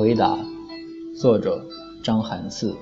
回答，作者张寒四。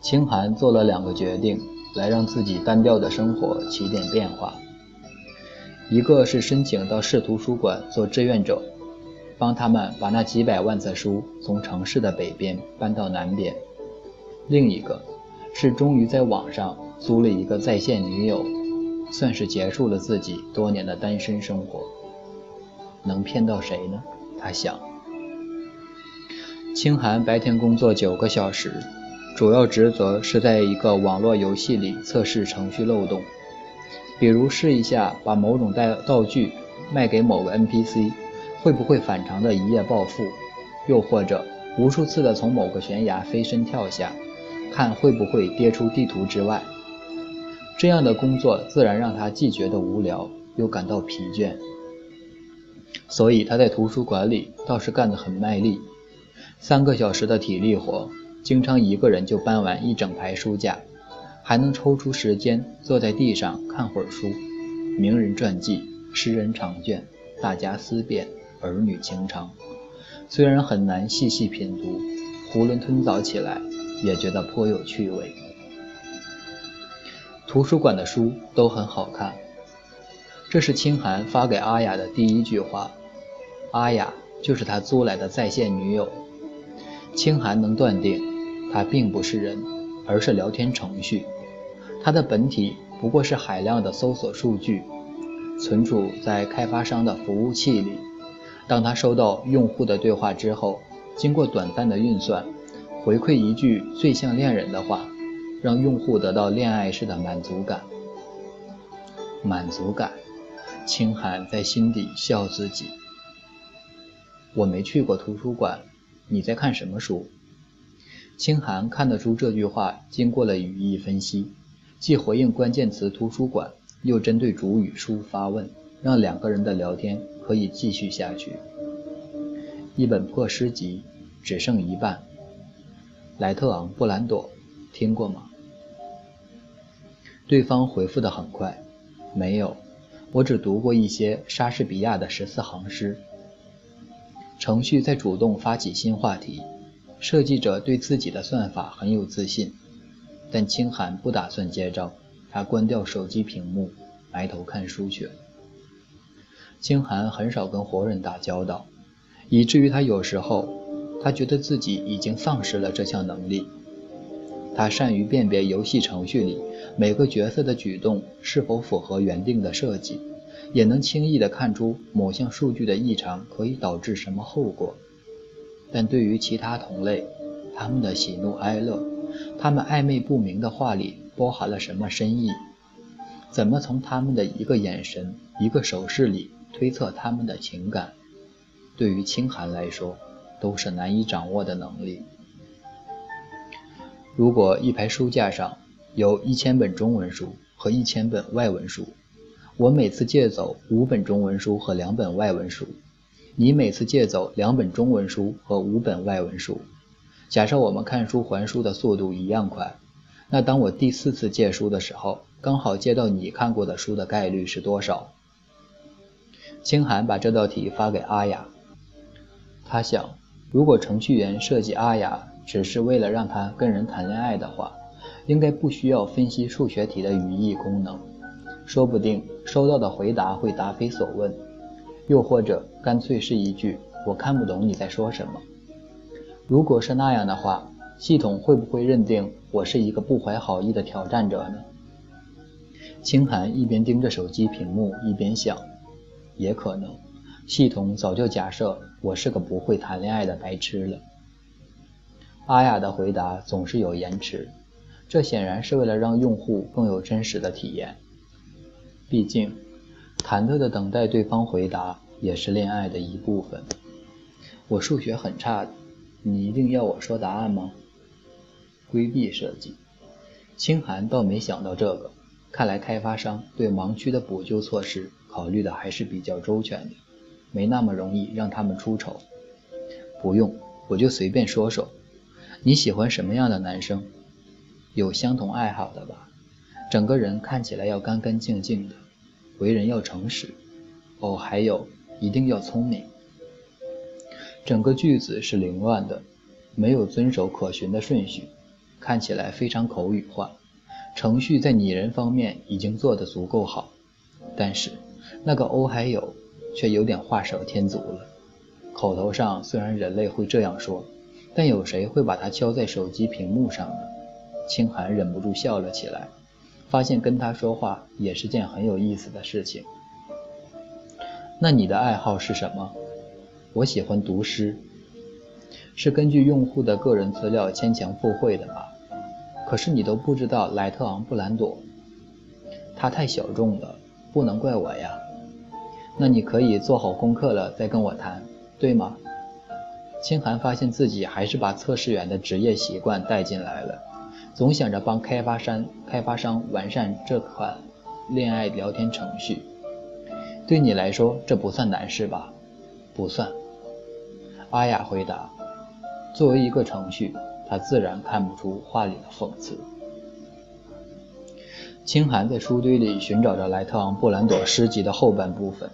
清寒做了两个决定，来让自己单调的生活起点变化。一个是申请到市图书馆做志愿者，帮他们把那几百万册书从城市的北边搬到南边；另一个是终于在网上租了一个在线女友，算是结束了自己多年的单身生活。能骗到谁呢？他想。清寒白天工作九个小时，主要职责是在一个网络游戏里测试程序漏洞。比如试一下把某种道道具卖给某个 NPC，会不会反常的一夜暴富？又或者无数次的从某个悬崖飞身跳下，看会不会跌出地图之外？这样的工作自然让他既觉得无聊，又感到疲倦。所以他在图书馆里倒是干得很卖力，三个小时的体力活，经常一个人就搬完一整排书架。还能抽出时间坐在地上看会儿书，名人传记、诗人长卷、大家思辨、儿女情长，虽然很难细细品读，囫囵吞枣起来也觉得颇有趣味。图书馆的书都很好看，这是清寒发给阿雅的第一句话。阿雅就是他租来的在线女友。清寒能断定，她并不是人。而是聊天程序，她的本体不过是海量的搜索数据，存储在开发商的服务器里。当他收到用户的对话之后，经过短暂的运算，回馈一句最像恋人的话，让用户得到恋爱式的满足感。满足感，清寒在心底笑自己。我没去过图书馆，你在看什么书？清寒看得出这句话经过了语义分析，既回应关键词“图书馆”，又针对主语“书”发问，让两个人的聊天可以继续下去。一本破诗集，只剩一半。莱特昂·布兰朵，听过吗？对方回复的很快，没有，我只读过一些莎士比亚的十四行诗。程序在主动发起新话题。设计者对自己的算法很有自信，但清寒不打算接招。他关掉手机屏幕，埋头看书去了。清寒很少跟活人打交道，以至于他有时候，他觉得自己已经丧失了这项能力。他善于辨别游戏程序里每个角色的举动是否符合原定的设计，也能轻易地看出某项数据的异常可以导致什么后果。但对于其他同类，他们的喜怒哀乐，他们暧昧不明的话里包含了什么深意？怎么从他们的一个眼神、一个手势里推测他们的情感？对于清寒来说，都是难以掌握的能力。如果一排书架上有一千本中文书和一千本外文书，我每次借走五本中文书和两本外文书。你每次借走两本中文书和五本外文书，假设我们看书还书的速度一样快，那当我第四次借书的时候，刚好借到你看过的书的概率是多少？清寒把这道题发给阿雅，他想，如果程序员设计阿雅只是为了让他跟人谈恋爱的话，应该不需要分析数学题的语义功能，说不定收到的回答会答非所问。又或者干脆是一句“我看不懂你在说什么”。如果是那样的话，系统会不会认定我是一个不怀好意的挑战者呢？清寒一边盯着手机屏幕，一边想：也可能，系统早就假设我是个不会谈恋爱的白痴了。阿雅的回答总是有延迟，这显然是为了让用户更有真实的体验。毕竟。忐忑的等待对方回答，也是恋爱的一部分。我数学很差，你一定要我说答案吗？规避设计，清寒倒没想到这个。看来开发商对盲区的补救措施考虑的还是比较周全的，没那么容易让他们出丑。不用，我就随便说说。你喜欢什么样的男生？有相同爱好的吧？整个人看起来要干干净净的。为人要诚实，哦，还有一定要聪明。整个句子是凌乱的，没有遵守可循的顺序，看起来非常口语化。程序在拟人方面已经做得足够好，但是那个哦还有，却有点画蛇添足了。口头上虽然人类会这样说，但有谁会把它敲在手机屏幕上呢？清寒忍不住笑了起来，发现跟他说话也是件很有意思的事情。那你的爱好是什么？我喜欢读诗，是根据用户的个人资料牵强附会的吧？可是你都不知道莱特昂布兰朵，他太小众了，不能怪我呀。那你可以做好功课了再跟我谈，对吗？清寒发现自己还是把测试员的职业习惯带进来了，总想着帮开发商开发商完善这款恋爱聊天程序。对你来说这不算难事吧？不算。阿雅回答。作为一个程序。他自然看不出话里的讽刺。清寒在书堆里寻找着莱特昂·布兰朵诗集的后半部分。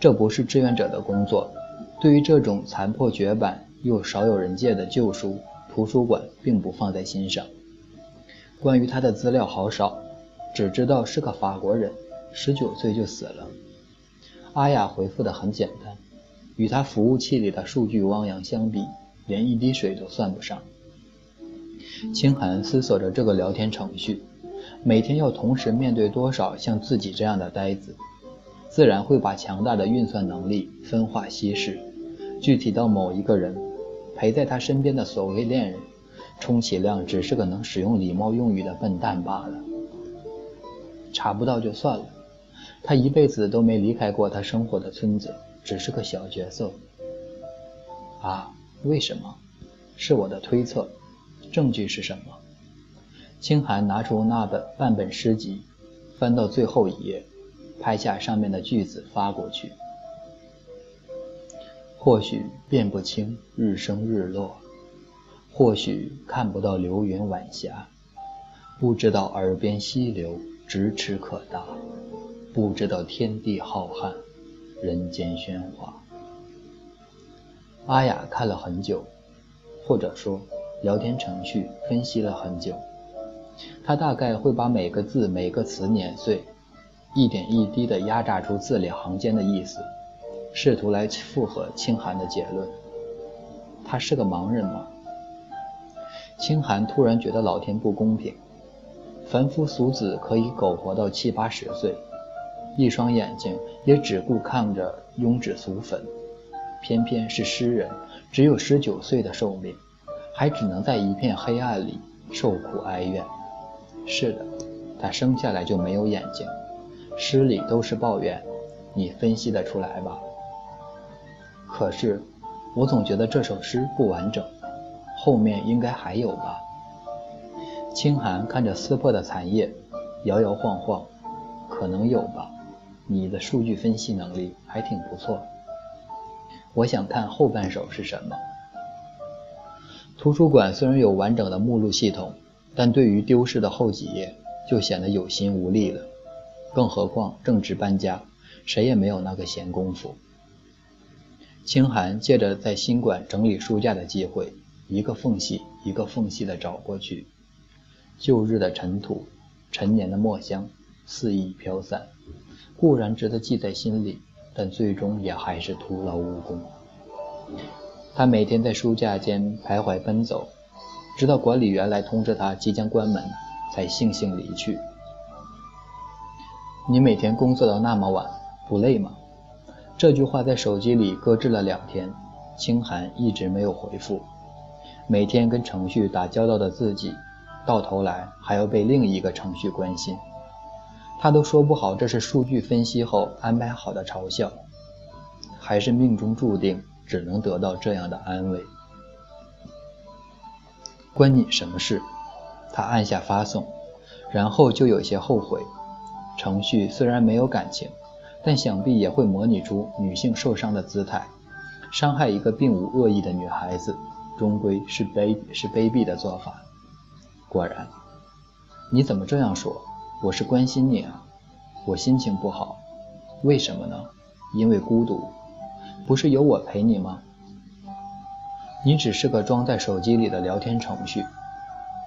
这不是志愿者的工作。对于这种残破绝版又少有人借的旧书，图书馆并不放在心上。关于他的资料好少，只知道是个法国人，十九岁就死了。阿雅回复的很简单，与他服务器里的数据汪洋相比，连一滴水都算不上。清寒思索着这个聊天程序，每天要同时面对多少像自己这样的呆子，自然会把强大的运算能力分化稀释，具体到某一个人，陪在他身边的所谓恋人，充其量只是个能使用礼貌用语的笨蛋罢了。查不到就算了，他一辈子都没离开过他生活的村子，只是个小角色。啊，为什么？是我的推测。证据是什么？清寒拿出那本半本诗集，翻到最后一页，拍下上面的句子发过去。或许辨不清日升日落，或许看不到流云晚霞，不知道耳边溪流咫尺可达，不知道天地浩瀚，人间喧哗。阿雅看了很久，或者说。聊天程序分析了很久，他大概会把每个字、每个词碾碎，一点一滴地压榨出字里行间的意思，试图来附和清寒的结论。他是个盲人吗？清寒突然觉得老天不公平，凡夫俗子可以苟活到七八十岁，一双眼睛也只顾看着庸脂俗粉，偏偏是诗人，只有十九岁的寿命。还只能在一片黑暗里受苦哀怨。是的，他生下来就没有眼睛。诗里都是抱怨，你分析得出来吧？可是，我总觉得这首诗不完整，后面应该还有吧？清寒看着撕破的残页，摇摇晃晃，可能有吧。你的数据分析能力还挺不错。我想看后半首是什么。图书馆虽然有完整的目录系统，但对于丢失的后几页就显得有心无力了。更何况正值搬家，谁也没有那个闲工夫。清寒借着在新馆整理书架的机会，一个缝隙一个缝隙地找过去。旧日的尘土、陈年的墨香肆意飘散，固然值得记在心里，但最终也还是徒劳无功。他每天在书架间徘徊奔走，直到管理员来通知他即将关门，才悻悻离去。你每天工作到那么晚，不累吗？这句话在手机里搁置了两天，清寒一直没有回复。每天跟程序打交道的自己，到头来还要被另一个程序关心，他都说不好这是数据分析后安排好的嘲笑，还是命中注定。只能得到这样的安慰，关你什么事？他按下发送，然后就有些后悔。程序虽然没有感情，但想必也会模拟出女性受伤的姿态。伤害一个并无恶意的女孩子，终归是卑是卑鄙的做法。果然，你怎么这样说？我是关心你啊。我心情不好，为什么呢？因为孤独。不是有我陪你吗？你只是个装在手机里的聊天程序。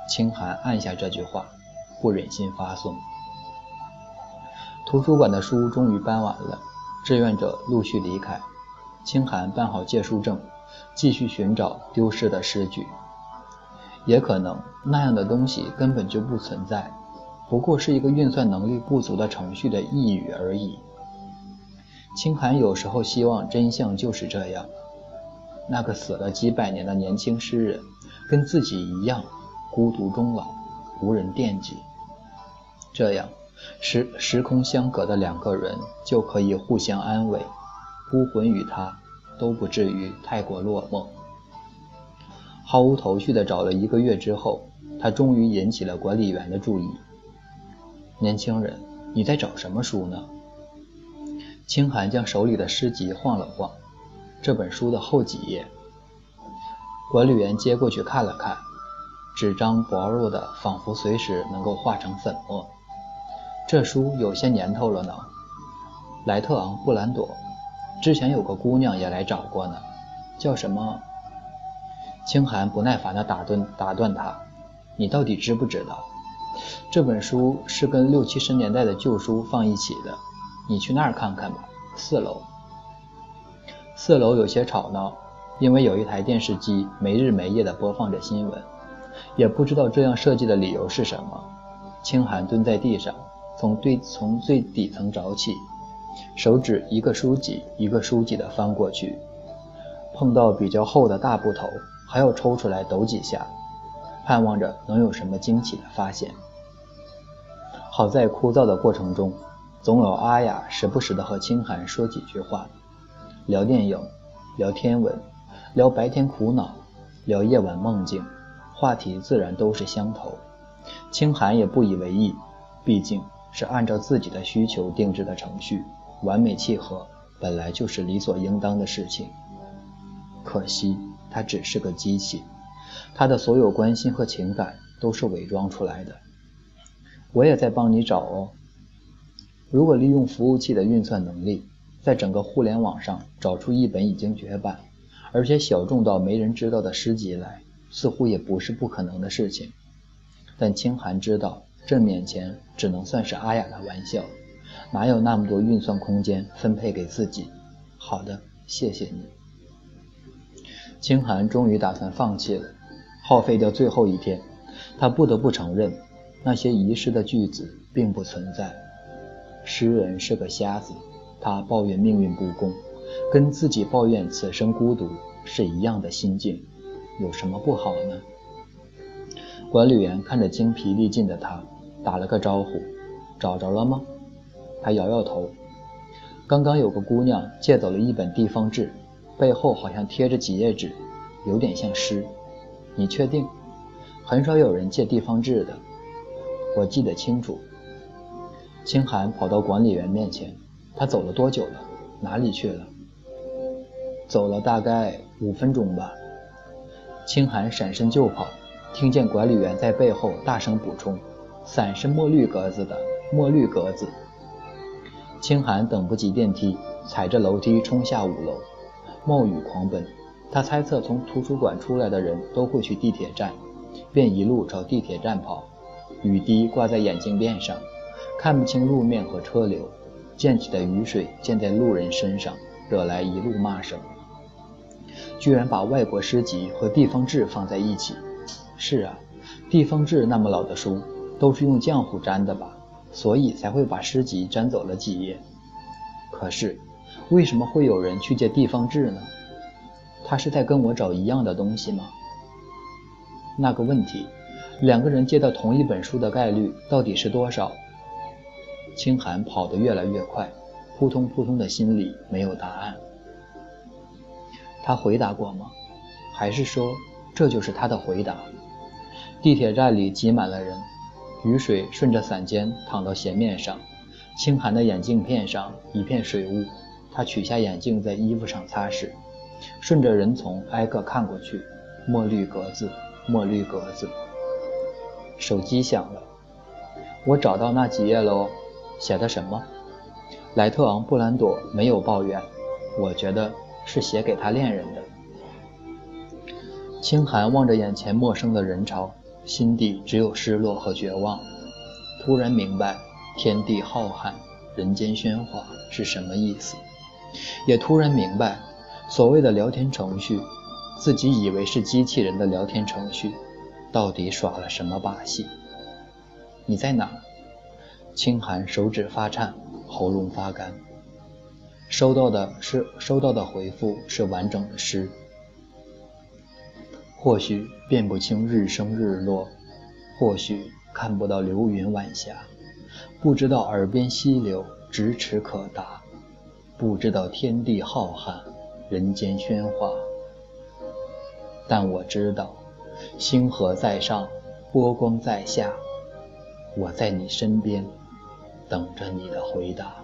清寒按下这句话，不忍心发送。图书馆的书终于搬完了，志愿者陆续离开。清寒办好借书证，继续寻找丢失的诗句。也可能那样的东西根本就不存在，不过是一个运算能力不足的程序的呓语而已。清寒有时候希望真相就是这样：那个死了几百年的年轻诗人，跟自己一样孤独终老，无人惦记。这样。时时空相隔的两个人就可以互相安慰，孤魂与他都不至于太过落寞。毫无头绪地找了一个月之后，他终于引起了管理员的注意。年轻人，你在找什么书呢？清寒将手里的诗集晃了晃，这本书的后几页。管理员接过去看了看，纸张薄弱的，仿佛随时能够化成粉末。这书有些年头了呢，莱特昂·布兰朵，之前有个姑娘也来找过呢，叫什么？清寒不耐烦地打断打断他：“你到底知不知道？这本书是跟六七十年代的旧书放一起的，你去那儿看看吧，四楼。四楼有些吵闹，因为有一台电视机没日没夜地播放着新闻，也不知道这样设计的理由是什么。”清寒蹲在地上。从最从最底层找起，手指一个书籍一个书籍的翻过去，碰到比较厚的大部头，还要抽出来抖几下，盼望着能有什么惊奇的发现。好在枯燥的过程中，总有阿雅时不时的和清寒说几句话，聊电影，聊天文，聊白天苦恼，聊夜晚梦境，话题自然都是相投。清寒也不以为意，毕竟。是按照自己的需求定制的程序，完美契合本来就是理所应当的事情。可惜他只是个机器，他的所有关心和情感都是伪装出来的。我也在帮你找哦。如果利用服务器的运算能力，在整个互联网上找出一本已经绝版，而且小众到没人知道的诗集来，似乎也不是不可能的事情。但清寒知道。这面前只能算是阿雅的玩笑，哪有那么多运算空间分配给自己？好的，谢谢你。清寒终于打算放弃了，耗费掉最后一天，他不得不承认，那些遗失的句子并不存在。诗人是个瞎子，他抱怨命运不公，跟自己抱怨此生孤独是一样的心境，有什么不好呢？管理员看着精疲力尽的他。打了个招呼，找着了吗？他摇摇头。刚刚有个姑娘借走了一本地方志，背后好像贴着几页纸，有点像诗。你确定？很少有人借地方志的，我记得清楚。清寒跑到管理员面前，他走了多久了？哪里去了？走了大概五分钟吧。清寒闪身就跑，听见管理员在背后大声补充。伞是墨绿格子的，墨绿格子。清寒等不及电梯，踩着楼梯冲下五楼，冒雨狂奔。他猜测从图书馆出来的人都会去地铁站，便一路朝地铁站跑。雨滴挂在眼镜链上，看不清路面和车流。溅起的雨水溅在路人身上，惹来一路骂声。居然把外国诗集和地方志放在一起。是啊，地方志那么老的书。都是用浆糊粘的吧，所以才会把诗集粘走了几页。可是，为什么会有人去借地方志呢？他是在跟我找一样的东西吗？那个问题，两个人借到同一本书的概率到底是多少？清寒跑得越来越快，扑通扑通的心里没有答案。他回答过吗？还是说这就是他的回答？地铁站里挤满了人。雨水顺着伞尖淌到鞋面上，清寒的眼镜片上一片水雾。他取下眼镜，在衣服上擦拭，顺着人丛挨个看过去。墨绿格子，墨绿格子。手机响了，我找到那几页喽。写的什么？莱特昂·布兰朵没有抱怨，我觉得是写给他恋人的。清寒望着眼前陌生的人潮，心底只有失落和绝望。突然明白天地浩瀚，人间喧哗是什么意思，也突然明白所谓的聊天程序，自己以为是机器人的聊天程序，到底耍了什么把戏？你在哪？清寒手指发颤，喉咙发干。收到的是收到的回复是完整的诗。或许辨不清日升日落，或许看不到流云晚霞，不知道耳边溪流咫尺可达，不知道天地浩瀚，人间喧哗。但我知道，星河在上，波光在下，我在你身边，等着你的回答。